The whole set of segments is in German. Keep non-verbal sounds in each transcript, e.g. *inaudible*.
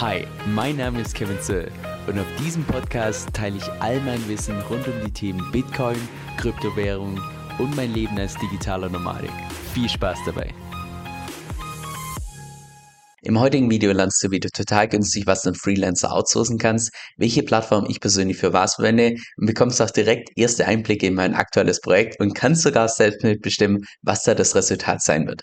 Hi, mein Name ist Kevin Zöll und auf diesem Podcast teile ich all mein Wissen rund um die Themen Bitcoin, Kryptowährung und mein Leben als digitaler Nomadik. Viel Spaß dabei! Im heutigen Video lernst du, wie du total günstig was an Freelancer outsourcen kannst, welche Plattform ich persönlich für was verwende und bekommst auch direkt erste Einblicke in mein aktuelles Projekt und kannst sogar selbst mitbestimmen, was da das Resultat sein wird.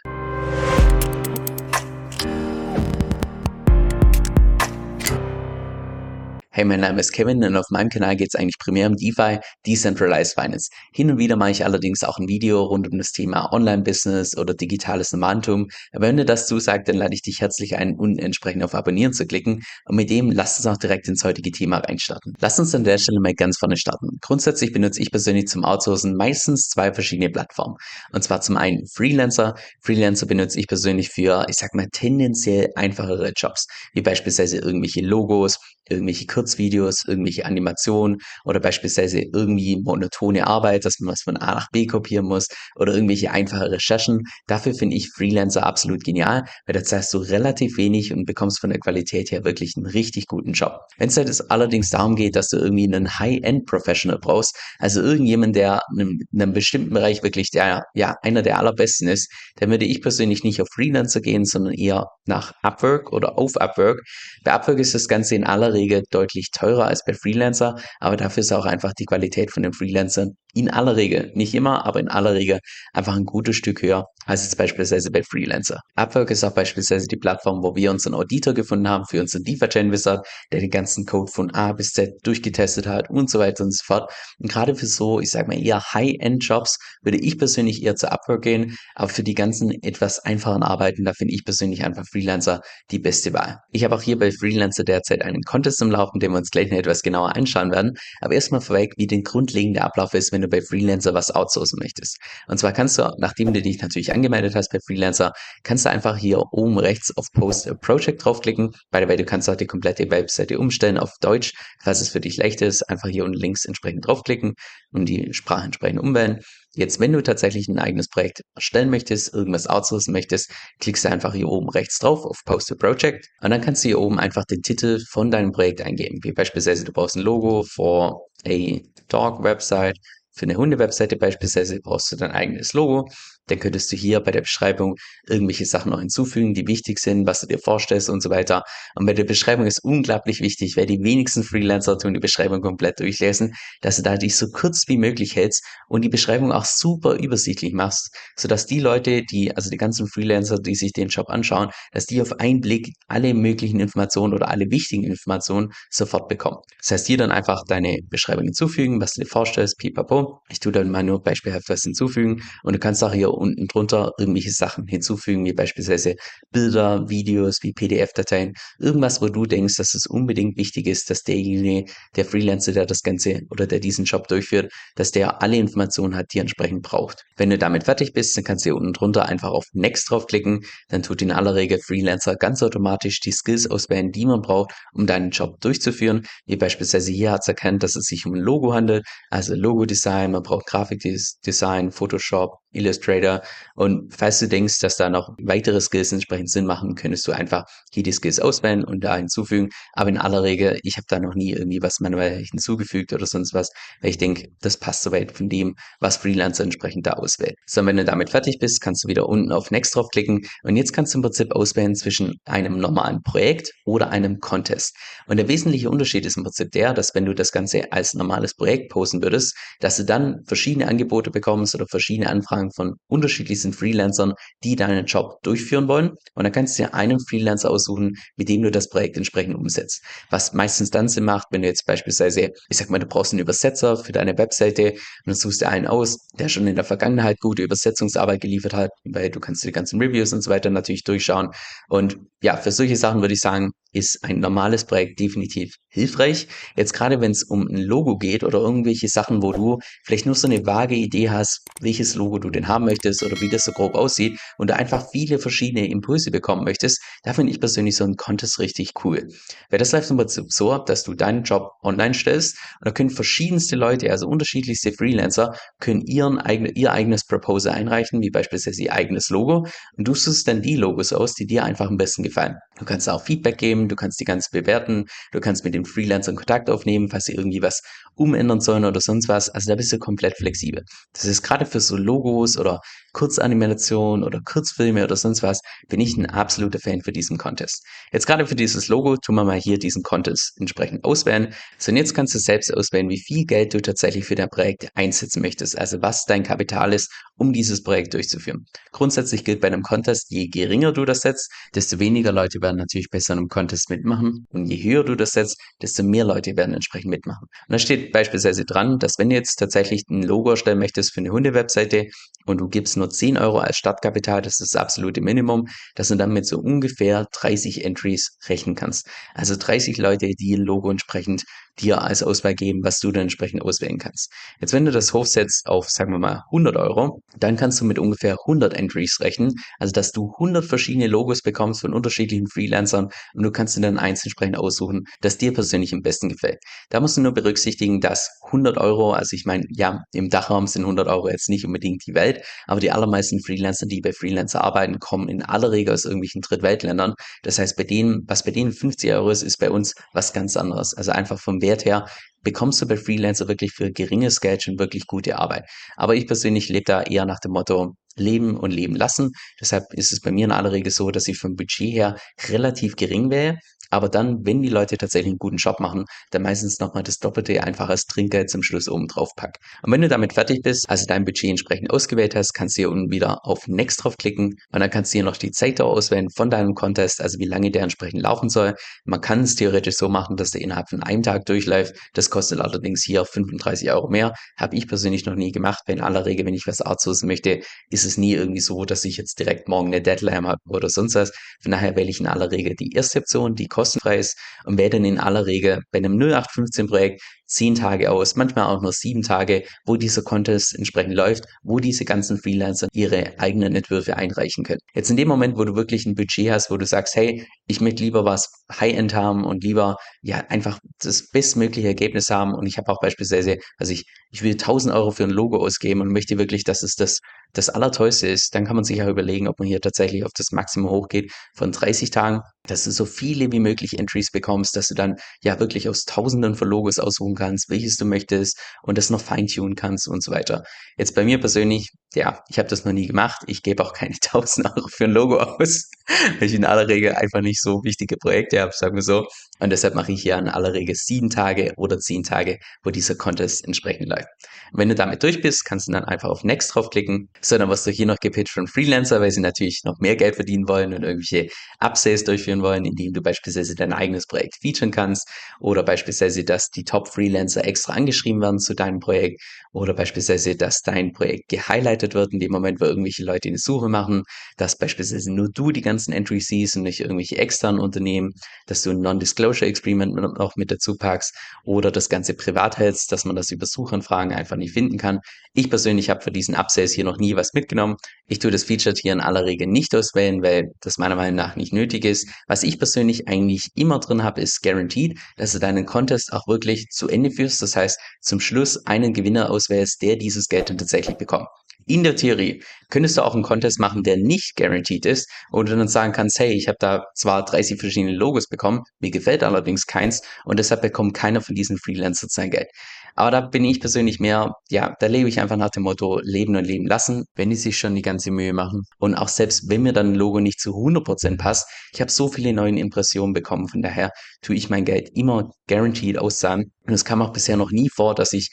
Hey, mein Name ist Kevin und auf meinem Kanal geht es eigentlich primär um DeFi, Decentralized Finance. Hin und wieder mache ich allerdings auch ein Video rund um das Thema Online-Business oder digitales Nomadentum. Aber wenn dir das zusagt, dann lade ich dich herzlich ein, und entsprechend auf Abonnieren zu klicken. Und mit dem lass uns auch direkt ins heutige Thema reinstarten. Lass uns an der Stelle mal ganz vorne starten. Grundsätzlich benutze ich persönlich zum Outsourcen meistens zwei verschiedene Plattformen. Und zwar zum einen Freelancer. Freelancer benutze ich persönlich für, ich sag mal, tendenziell einfachere Jobs, wie beispielsweise irgendwelche Logos, irgendwelche Kurzvideos, irgendwelche Animationen oder beispielsweise irgendwie monotone Arbeit, dass man was von A nach B kopieren muss oder irgendwelche einfache Recherchen. Dafür finde ich Freelancer absolut genial, weil da zahlst du relativ wenig und bekommst von der Qualität her wirklich einen richtig guten Job. Wenn es halt allerdings darum geht, dass du irgendwie einen High-End-Professional brauchst, also irgendjemand, der in einem bestimmten Bereich wirklich der, ja, einer der allerbesten ist, dann würde ich persönlich nicht auf Freelancer gehen, sondern eher nach Upwork oder auf Upwork. Bei Upwork ist das Ganze in aller Regel deutlich teurer als bei Freelancer, aber dafür ist auch einfach die Qualität von den Freelancern in aller Regel, nicht immer, aber in aller Regel einfach ein gutes Stück höher als jetzt beispielsweise bei Freelancer. Upwork ist auch beispielsweise die Plattform, wo wir unseren Auditor gefunden haben für unseren DeFi-Chain Wizard, der den ganzen Code von A bis Z durchgetestet hat und so weiter und so fort. Und gerade für so, ich sag mal eher High-End-Jobs würde ich persönlich eher zu Upwork gehen, aber für die ganzen etwas einfachen Arbeiten, da finde ich persönlich einfach Freelancer die beste Wahl. Ich habe auch hier bei Freelancer derzeit einen Contest im Laufen, den wir uns gleich noch etwas genauer anschauen werden. Aber erstmal vorweg, wie den grundlegende Ablauf ist, wenn du bei Freelancer was outsourcen möchtest. Und zwar kannst du, nachdem du dich natürlich angemeldet hast bei Freelancer, kannst du einfach hier oben rechts auf Post a Project draufklicken. By the way, du kannst auch die komplette Webseite umstellen auf Deutsch, falls es für dich leicht ist. Einfach hier unten links entsprechend draufklicken und die Sprache entsprechend umwählen. Jetzt, wenn du tatsächlich ein eigenes Projekt erstellen möchtest, irgendwas outsourcen möchtest, klickst du einfach hier oben rechts drauf auf Post a Project und dann kannst du hier oben einfach den Titel von deinem Projekt eingeben. Wie beispielsweise du brauchst ein Logo for a Dog Website für eine Hunde-Webseite beispielsweise brauchst du dein eigenes Logo. Dann könntest du hier bei der Beschreibung irgendwelche Sachen noch hinzufügen, die wichtig sind, was du dir vorstellst und so weiter. Und bei der Beschreibung ist unglaublich wichtig, weil die wenigsten Freelancer tun die Beschreibung komplett durchlesen, dass du da dich so kurz wie möglich hältst und die Beschreibung auch super übersichtlich machst, sodass die Leute, die, also die ganzen Freelancer, die sich den Job anschauen, dass die auf einen Blick alle möglichen Informationen oder alle wichtigen Informationen sofort bekommen. Das heißt, hier dann einfach deine Beschreibung hinzufügen, was du dir vorstellst, pipapo. Ich tue dann mal nur beispielhaft was hinzufügen und du kannst auch hier unten drunter irgendwelche Sachen hinzufügen, wie beispielsweise Bilder, Videos, wie PDF-Dateien, irgendwas, wo du denkst, dass es unbedingt wichtig ist, dass derjenige, der Freelancer, der das Ganze oder der diesen Job durchführt, dass der alle Informationen hat, die er entsprechend braucht. Wenn du damit fertig bist, dann kannst du hier unten drunter einfach auf Next draufklicken, dann tut in aller Regel Freelancer ganz automatisch die Skills auswählen, die man braucht, um deinen Job durchzuführen. Wie beispielsweise hier hat es erkannt, dass es sich um ein Logo handelt, also Logo-Design, man braucht Grafikdesign, Photoshop, Illustrator. Und falls du denkst, dass da noch weitere Skills entsprechend Sinn machen, könntest du einfach hier die Skills auswählen und da hinzufügen. Aber in aller Regel, ich habe da noch nie irgendwie was manuell hinzugefügt oder sonst was, weil ich denke, das passt soweit von dem, was Freelancer entsprechend da auswählt. So, wenn du damit fertig bist, kannst du wieder unten auf Next draufklicken und jetzt kannst du im Prinzip auswählen zwischen einem normalen Projekt oder einem Contest. Und der wesentliche Unterschied ist im Prinzip der, dass wenn du das Ganze als normales Projekt posten würdest, dass du dann verschiedene Angebote bekommst oder verschiedene Anfragen Anfragen von unterschiedlichsten Freelancern, die deinen Job durchführen wollen. Und dann kannst du dir einen Freelancer aussuchen, mit dem du das Projekt entsprechend umsetzt. Was meistens dann Sinn macht, wenn du jetzt beispielsweise, ich sag mal, du brauchst einen Übersetzer für deine Webseite und dann suchst du einen aus, der schon in der Vergangenheit gute Übersetzungsarbeit geliefert hat, weil du kannst die ganzen Reviews und so weiter natürlich durchschauen. Und ja, für solche Sachen würde ich sagen, ist ein normales Projekt definitiv hilfreich. Jetzt gerade wenn es um ein Logo geht oder irgendwelche Sachen, wo du vielleicht nur so eine vage Idee hast, welches Logo du denn haben möchtest oder wie das so grob aussieht und du einfach viele verschiedene Impulse bekommen möchtest, da finde ich persönlich so ein Contest richtig cool. Weil das läuft im Prinzip so ab, dass du deinen Job online stellst und da können verschiedenste Leute, also unterschiedlichste Freelancer, können ihren eigene, ihr eigenes Proposal einreichen, wie beispielsweise ihr eigenes Logo und du suchst dann die Logos aus, die dir einfach am besten gefallen. Du kannst auch Feedback geben, du kannst die ganze bewerten, du kannst mit den Freelancern Kontakt aufnehmen, falls sie irgendwie was umändern sollen oder sonst was. Also da bist du komplett flexibel. Das ist gerade für so Logos oder Kurzanimationen oder Kurzfilme oder sonst was, bin ich ein absoluter Fan für diesen Contest. Jetzt gerade für dieses Logo tun wir mal hier diesen Contest entsprechend auswählen. So, und jetzt kannst du selbst auswählen, wie viel Geld du tatsächlich für dein Projekt einsetzen möchtest. Also was dein Kapital ist, um dieses Projekt durchzuführen. Grundsätzlich gilt bei einem Contest, je geringer du das setzt, desto weniger Leute werden natürlich bei so einem Contest mitmachen. Und je höher du das setzt, desto mehr Leute werden entsprechend mitmachen. Und da steht beispielsweise dran, dass wenn du jetzt tatsächlich ein Logo erstellen möchtest für eine Hundewebseite und du gibst nur 10 Euro als Startkapital, das ist das absolute Minimum, dass du dann mit so ungefähr 30 Entries rechnen kannst. Also 30 Leute, die ein Logo entsprechend dir als Auswahl geben, was du dann entsprechend auswählen kannst. Jetzt, wenn du das hochsetzt auf, sagen wir mal, 100 Euro, dann kannst du mit ungefähr 100 Entries rechnen, also dass du 100 verschiedene Logos bekommst von unterschiedlichen Freelancern und du kannst dir dann eins entsprechend aussuchen, das dir persönlich am besten gefällt. Da musst du nur berücksichtigen, dass 100 Euro, also ich meine, ja, im Dachraum sind 100 Euro jetzt nicht unbedingt die Welt, aber die allermeisten Freelancer, die bei Freelancer arbeiten, kommen in aller Regel aus irgendwelchen Drittweltländern. Das heißt, bei denen, was bei denen 50 Euro ist, ist bei uns was ganz anderes. Also einfach vom Wert her bekommst du bei Freelancer wirklich für geringes Geld schon wirklich gute Arbeit. Aber ich persönlich lebe da eher nach dem Motto, leben und leben lassen. Deshalb ist es bei mir in aller Regel so, dass ich vom Budget her relativ gering wäre. Aber dann, wenn die Leute tatsächlich einen guten Job machen, dann meistens nochmal das Doppelte einfach als Trinkgeld zum Schluss oben drauf pack. Und wenn du damit fertig bist, also dein Budget entsprechend ausgewählt hast, kannst du hier unten wieder auf Next draufklicken und dann kannst du hier noch die Zeitdauer auswählen von deinem Contest, also wie lange der entsprechend laufen soll. Man kann es theoretisch so machen, dass der innerhalb von einem Tag durchläuft. Das kostet allerdings hier 35 Euro mehr. Habe ich persönlich noch nie gemacht, weil in aller Regel, wenn ich was outsourcen möchte, ist es nie irgendwie so, dass ich jetzt direkt morgen eine Deadline habe oder sonst was. Von daher wähle ich in aller Regel die erste Option, die kostenfrei ist und wähle dann in aller Regel bei einem 0815 Projekt zehn Tage aus, manchmal auch nur sieben Tage, wo dieser Contest entsprechend läuft, wo diese ganzen Freelancer ihre eigenen Entwürfe einreichen können. Jetzt in dem Moment, wo du wirklich ein Budget hast, wo du sagst, hey, ich möchte lieber was High-End haben und lieber ja einfach das bestmögliche Ergebnis haben und ich habe auch beispielsweise, also ich, ich will 1000 Euro für ein Logo ausgeben und möchte wirklich, dass es das das Allertollste ist, dann kann man sich ja überlegen, ob man hier tatsächlich auf das Maximum hochgeht von 30 Tagen, dass du so viele wie möglich Entries bekommst, dass du dann ja wirklich aus Tausenden von Logos aussuchen kannst, welches du möchtest und das noch feintunen kannst und so weiter. Jetzt bei mir persönlich, ja, ich habe das noch nie gemacht. Ich gebe auch keine *laughs* 1000 Euro für ein Logo aus, weil ich in aller Regel einfach nicht so wichtige Projekte habe, sagen wir so. Und deshalb mache ich hier in aller Regel sieben Tage oder zehn Tage, wo dieser Contest entsprechend läuft. wenn du damit durch bist, kannst du dann einfach auf Next draufklicken. So, dann wirst du hier noch gepitcht von Freelancer, weil sie natürlich noch mehr Geld verdienen wollen und irgendwelche Upsales durchführen wollen, indem du beispielsweise dein eigenes Projekt featuren kannst oder beispielsweise, dass die Top-Freelancer extra angeschrieben werden zu deinem Projekt oder beispielsweise, dass dein Projekt gehighlightet wird in dem Moment, wo irgendwelche Leute eine Suche machen, dass beispielsweise nur du die ganzen Entries siehst und nicht irgendwelche externen Unternehmen, dass du ein Non-Disclosure Agreement noch mit dazu packst oder das Ganze privat hältst, dass man das über Suchanfragen einfach nicht finden kann. Ich persönlich habe für diesen Upsales hier noch nie was mitgenommen. Ich tue das Featured hier in aller Regel nicht auswählen, weil das meiner Meinung nach nicht nötig ist. Was ich persönlich eigentlich immer drin habe, ist Guaranteed, dass du deinen Contest auch wirklich zu Ende führst. Das heißt, zum Schluss einen Gewinner auswählst, der dieses Geld dann tatsächlich bekommt. In der Theorie könntest du auch einen Contest machen, der nicht guaranteed ist, wo du dann sagen kannst, hey, ich habe da zwar 30 verschiedene Logos bekommen, mir gefällt allerdings keins und deshalb bekommt keiner von diesen Freelancern sein Geld. Aber da bin ich persönlich mehr, ja, da lebe ich einfach nach dem Motto leben und leben lassen, wenn die sich schon die ganze Mühe machen. Und auch selbst wenn mir dann ein Logo nicht zu 100% passt, ich habe so viele neue Impressionen bekommen, von daher tue ich mein Geld immer guaranteed auszahlen. Und es kam auch bisher noch nie vor, dass ich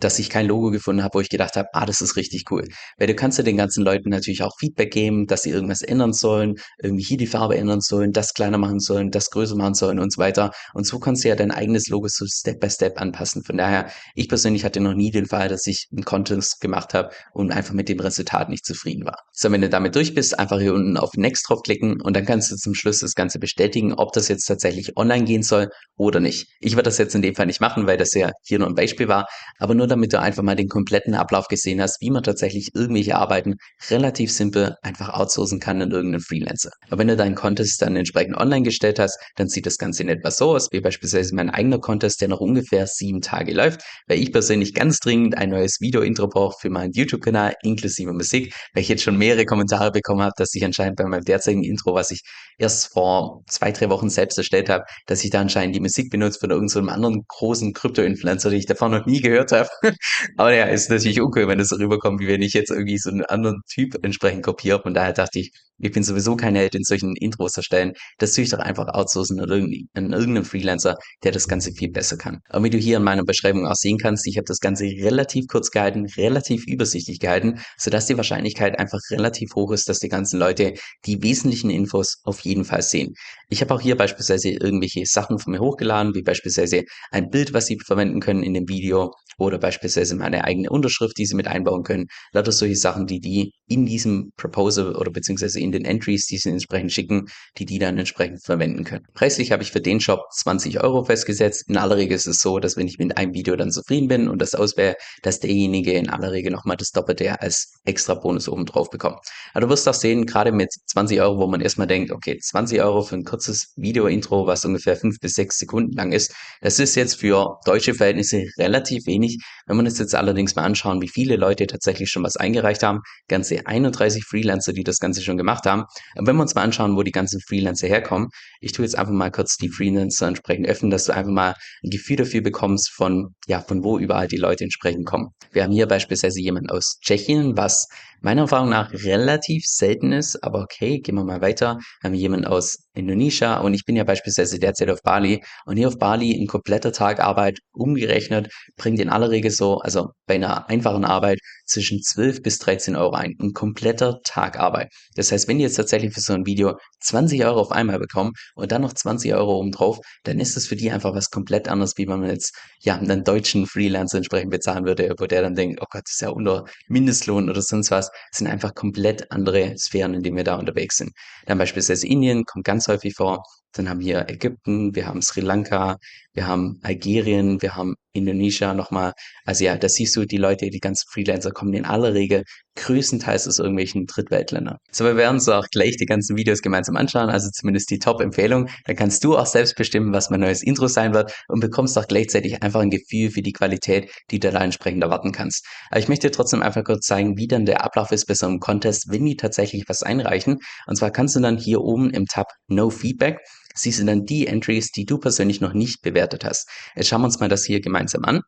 dass ich kein Logo gefunden habe, wo ich gedacht habe, ah, das ist richtig cool. Weil du kannst ja den ganzen Leuten natürlich auch Feedback geben, dass sie irgendwas ändern sollen, irgendwie hier die Farbe ändern sollen, das kleiner machen sollen, das größer machen sollen und so weiter. Und so kannst du ja dein eigenes Logo so Step by Step anpassen. Von daher, ich persönlich hatte noch nie den Fall, dass ich einen Contest gemacht habe und einfach mit dem Resultat nicht zufrieden war. So, wenn du damit durch bist, einfach hier unten auf Next draufklicken und dann kannst du zum Schluss das Ganze bestätigen, ob das jetzt tatsächlich online gehen soll oder nicht. Ich werde das jetzt in dem Fall nicht machen, weil das ja hier nur ein Beispiel war, aber nur nur damit du einfach mal den kompletten Ablauf gesehen hast, wie man tatsächlich irgendwelche Arbeiten relativ simpel einfach outsourcen kann an irgendeinen Freelancer. Aber wenn du deinen Contest dann entsprechend online gestellt hast, dann sieht das Ganze in etwa so aus, wie beispielsweise mein eigener Contest, der noch ungefähr sieben Tage läuft, weil ich persönlich ganz dringend ein neues Video-Intro brauche für meinen YouTube-Kanal inklusive Musik, weil ich jetzt schon mehrere Kommentare bekommen habe, dass ich anscheinend bei meinem derzeitigen Intro, was ich erst vor zwei, drei Wochen selbst erstellt habe, dass ich da anscheinend die Musik benutze von irgendeinem anderen großen Krypto-Influencer, den ich davon noch nie gehört habe. *laughs* Aber ja, ist natürlich uncool, wenn das so rüberkommt, wie wenn ich jetzt irgendwie so einen anderen Typ entsprechend kopiere. Von daher dachte ich, ich bin sowieso kein Held in solchen Intros erstellen. Das tue ich doch einfach outsourcen an irgendeinen Freelancer, der das Ganze viel besser kann. Aber wie du hier in meiner Beschreibung auch sehen kannst, ich habe das Ganze relativ kurz gehalten, relativ übersichtlich gehalten, sodass die Wahrscheinlichkeit einfach relativ hoch ist, dass die ganzen Leute die wesentlichen Infos auf jeden Fall sehen. Ich habe auch hier beispielsweise irgendwelche Sachen von mir hochgeladen, wie beispielsweise ein Bild, was Sie verwenden können in dem Video oder beispielsweise meine eigene Unterschrift, die Sie mit einbauen können. Lauter solche Sachen, die die in diesem Proposal oder beziehungsweise in den Entries, die Sie entsprechend schicken, die die dann entsprechend verwenden können. Preislich habe ich für den Shop 20 Euro festgesetzt. In aller Regel ist es so, dass wenn ich mit einem Video dann zufrieden bin und das auswähle, dass derjenige in aller Regel nochmal das Doppelte als extra Bonus oben drauf bekommt. Aber du wirst auch sehen, gerade mit 20 Euro, wo man erstmal denkt, okay, 20 Euro für ein kurzes Video-Intro, was ungefähr fünf bis sechs Sekunden lang ist, das ist jetzt für deutsche Verhältnisse relativ wenig. Wenn man uns jetzt allerdings mal anschauen, wie viele Leute tatsächlich schon was eingereicht haben, ganze 31 Freelancer, die das Ganze schon gemacht haben. Und wenn wir uns mal anschauen, wo die ganzen Freelancer herkommen, ich tue jetzt einfach mal kurz die Freelancer entsprechend öffnen, dass du einfach mal ein Gefühl dafür bekommst von, ja, von wo überall die Leute entsprechend kommen. Wir haben hier beispielsweise jemanden aus Tschechien, was meiner Erfahrung nach relativ selten ist, aber okay, gehen wir mal weiter. Wir haben jemanden aus Indonesia und ich bin ja beispielsweise derzeit auf Bali und hier auf Bali ein kompletter Tag Arbeit umgerechnet bringt in aller Regel so, also bei einer einfachen Arbeit zwischen 12 bis 13 Euro ein. Ein kompletter Tag Arbeit. Das heißt, wenn die jetzt tatsächlich für so ein Video 20 Euro auf einmal bekommen und dann noch 20 Euro oben drauf, dann ist das für die einfach was komplett anderes, wie man jetzt ja einen deutschen Freelancer entsprechend bezahlen würde, wo der dann denkt, oh Gott, das ist ja unter Mindestlohn oder sonst was. Sind einfach komplett andere Sphären, in denen wir da unterwegs sind. Dann beispielsweise Indien kommt ganz häufig vor. Dann haben wir Ägypten, wir haben Sri Lanka, wir haben Algerien, wir haben Indonesia nochmal. Also ja, da siehst du, die Leute, die ganzen Freelancer kommen in aller Regel größtenteils aus irgendwelchen Drittweltländern. So, wir werden uns auch gleich die ganzen Videos gemeinsam anschauen, also zumindest die Top-Empfehlung. Dann kannst du auch selbst bestimmen, was mein neues Intro sein wird und bekommst auch gleichzeitig einfach ein Gefühl für die Qualität, die du da entsprechend erwarten kannst. Aber ich möchte trotzdem einfach kurz zeigen, wie dann der Ablauf ist bei so einem Contest, wenn die tatsächlich was einreichen. Und zwar kannst du dann hier oben im Tab No Feedback siehst du dann die Entries, die du persönlich noch nicht bewertet hast. Jetzt schauen wir uns mal das hier gemeinsam an.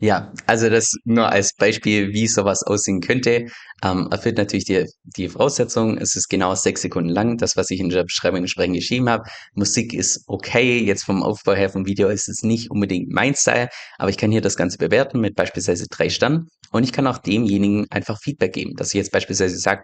Ja, also das nur als Beispiel, wie sowas aussehen könnte. Ähm, erfüllt natürlich die, die Voraussetzung. Es ist genau sechs Sekunden lang, das, was ich in der Beschreibung entsprechend geschrieben habe. Musik ist okay. Jetzt vom Aufbau her vom Video ist es nicht unbedingt mein Style, aber ich kann hier das Ganze bewerten mit beispielsweise drei Sternen. Und ich kann auch demjenigen einfach Feedback geben, dass ich jetzt beispielsweise sage,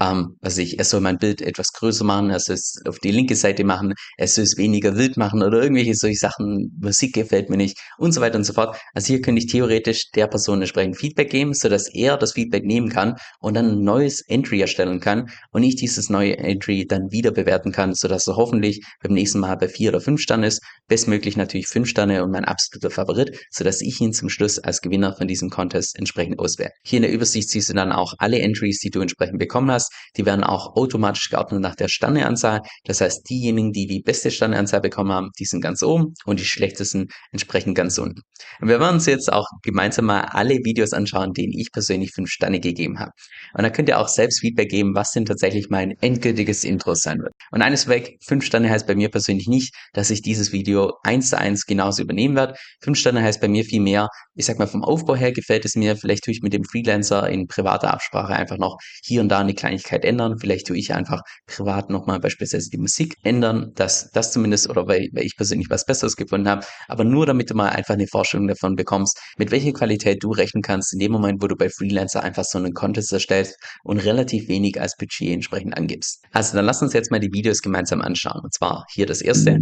ähm, was ich, er soll mein Bild etwas größer machen, er soll es auf die linke Seite machen, er soll es weniger wild machen oder irgendwelche solche Sachen, Musik gefällt mir nicht und so weiter und so fort. Also hier könnte ich theoretisch der Person entsprechend Feedback geben, sodass er das Feedback nehmen kann und dann ein neues Entry erstellen kann und ich dieses neue Entry dann wieder bewerten kann, sodass er hoffentlich beim nächsten Mal bei vier oder fünf Sternen ist, bestmöglich natürlich fünf Sterne und mein absoluter Favorit, sodass ich ihn zum Schluss als Gewinner von diesem Contest entsprechend auswählen. Hier in der Übersicht siehst du dann auch alle Entries, die du entsprechend bekommen hast. Die werden auch automatisch geordnet nach der Sterneanzahl. Das heißt, diejenigen, die die beste Sterneanzahl bekommen haben, die sind ganz oben und die schlechtesten entsprechend ganz unten. Und wir werden uns jetzt auch gemeinsam mal alle Videos anschauen, denen ich persönlich fünf Sterne gegeben habe. Und da könnt ihr auch selbst Feedback geben, was denn tatsächlich mein endgültiges Intro sein wird. Und eines weg, fünf Sterne heißt bei mir persönlich nicht, dass ich dieses Video eins zu eins genauso übernehmen werde. Fünf Sterne heißt bei mir viel mehr, ich sag mal vom Aufbau her gefällt es mir, vielleicht tue ich mit dem Freelancer in privater Absprache einfach noch hier und da eine Kleinigkeit ändern. Vielleicht tue ich einfach privat nochmal beispielsweise die Musik ändern, dass das zumindest oder weil, weil ich persönlich was Besseres gefunden habe. Aber nur damit du mal einfach eine Vorstellung davon bekommst, mit welcher Qualität du rechnen kannst in dem Moment, wo du bei Freelancer einfach so einen Contest erstellst und relativ wenig als Budget entsprechend angibst. Also dann lass uns jetzt mal die Videos gemeinsam anschauen. Und zwar hier das erste.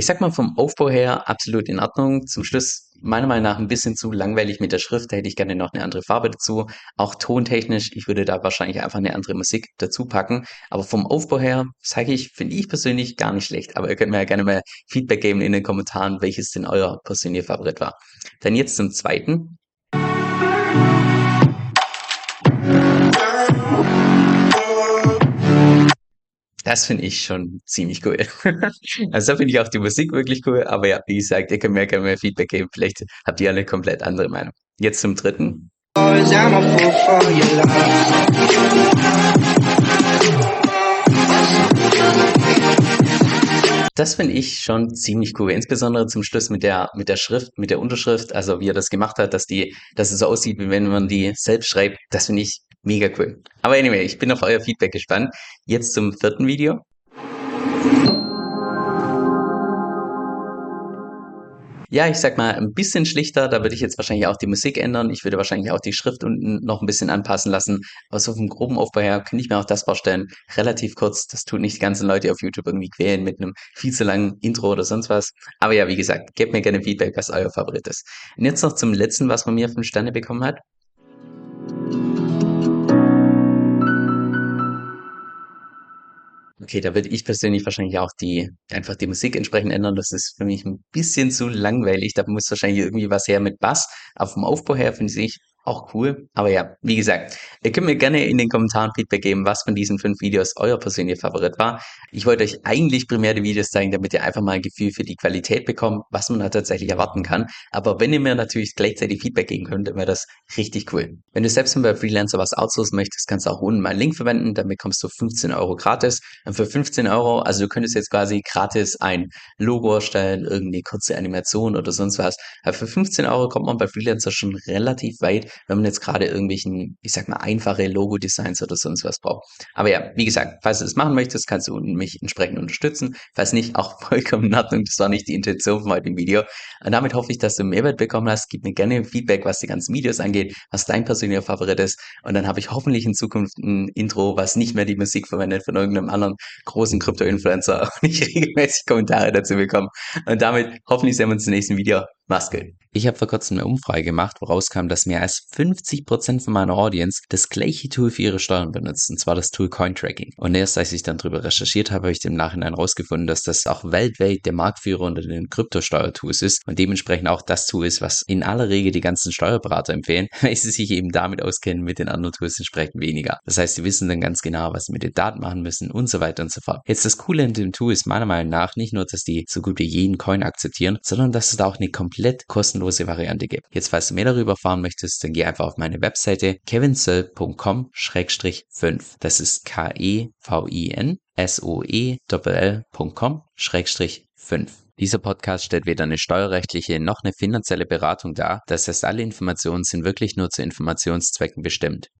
ich sag mal vom Aufbau her absolut in Ordnung. Zum Schluss meiner Meinung nach ein bisschen zu langweilig mit der Schrift. Da hätte ich gerne noch eine andere Farbe dazu. Auch tontechnisch, ich würde da wahrscheinlich einfach eine andere Musik dazu packen. Aber vom Aufbau her, sage ich, finde ich persönlich gar nicht schlecht. Aber ihr könnt mir ja gerne mal Feedback geben in den Kommentaren, welches denn euer persönlicher Favorit war. Dann jetzt zum zweiten. Das finde ich schon ziemlich cool. *laughs* Also da finde ich auch die Musik wirklich cool, aber ja, wie gesagt, ihr könnt mir gerne mehr Feedback geben. Vielleicht habt ihr eine komplett andere Meinung. Jetzt zum dritten. Das finde ich schon ziemlich cool, insbesondere zum Schluss mit der, mit der Schrift, mit der Unterschrift, also wie er das gemacht hat, dass die, dass es so aussieht, wie wenn man die selbst schreibt. Das finde ich mega cool. Aber anyway, ich bin auf euer Feedback gespannt. Jetzt zum vierten Video. Ja, ich sag mal, ein bisschen schlichter, da würde ich jetzt wahrscheinlich auch die Musik ändern. Ich würde wahrscheinlich auch die Schrift unten noch ein bisschen anpassen lassen. Aber so vom groben Aufbau her könnte ich mir auch das vorstellen. Relativ kurz, das tut nicht die ganzen Leute auf YouTube irgendwie quälen mit einem viel zu langen Intro oder sonst was. Aber ja, wie gesagt, gebt mir gerne Feedback, was euer Favorit ist. Und jetzt noch zum letzten, was von mir fünf Sterne bekommen hat. Okay, da würde ich persönlich wahrscheinlich auch die einfach die Musik entsprechend ändern. Das ist für mich ein bisschen zu langweilig. Da muss wahrscheinlich irgendwie was her mit Bass. Aber vom Aufbau her finde ich auch cool. Aber ja, wie gesagt, ihr könnt mir gerne in den Kommentaren Feedback geben, was von diesen fünf Videos euer persönlicher Favorit war. Ich wollte euch eigentlich primär die Videos zeigen, damit ihr einfach mal ein Gefühl für die Qualität bekommt, was man da tatsächlich erwarten kann. Aber wenn ihr mir natürlich gleichzeitig Feedback geben könnt, dann wäre das richtig cool. Wenn du selbst bei Freelancer was outsourcen möchtest, kannst du auch unten meinen Link verwenden. Damit kommst du 15 Euro gratis. Und für 15 Euro, also du könntest jetzt quasi gratis ein Logo erstellen, irgendeine kurze Animation oder sonst was. Aber für 15 Euro kommt man bei Freelancer schon relativ weit wenn man jetzt gerade irgendwelchen, ich sag mal, einfache Logo-Designs oder sonst was braucht. Aber ja, wie gesagt, falls du das machen möchtest, kannst du mich entsprechend unterstützen. Falls nicht, auch *laughs* vollkommen in Ordnung. Das war nicht die Intention von heute im Video. Und damit hoffe ich, dass du Mehrwert bekommen hast. Gib mir gerne Feedback, was die ganzen Videos angeht, was dein persönlicher Favorit ist. Und dann habe ich hoffentlich in Zukunft ein Intro, was nicht mehr die Musik verwendet von irgendeinem anderen großen Krypto-Influencer *laughs* und ich regelmäßig Kommentare dazu bekomme. Und damit hoffentlich sehen wir uns im nächsten Video. Mach's gut. Ich habe vor kurzem eine Umfrage gemacht, woraus kam, dass mehr als 50% von meiner Audience das gleiche Tool für ihre Steuern benutzt, und zwar das Tool Cointracking. Und erst als ich dann darüber recherchiert habe, habe ich im Nachhinein herausgefunden, dass das auch weltweit der Marktführer unter den Kryptosteuertools ist und dementsprechend auch das Tool ist, was in aller Regel die ganzen Steuerberater empfehlen, *laughs* weil sie sich eben damit auskennen, mit den anderen Tools entsprechend weniger. Das heißt, sie wissen dann ganz genau, was sie mit den Daten machen müssen und so weiter und so fort. Jetzt das Coole in dem Tool ist meiner Meinung nach nicht nur, dass die so gut wie jeden Coin akzeptieren, sondern dass es da auch eine komplette komplett kostenlose Variante gibt. Jetzt, falls du mehr darüber erfahren möchtest, dann geh einfach auf meine Webseite kevinsoe.com-5. Das ist K-E-V-I-N S-O-E-L.com-5. Dieser Podcast stellt weder eine steuerrechtliche noch eine finanzielle Beratung dar. Das heißt, alle Informationen sind wirklich nur zu Informationszwecken bestimmt.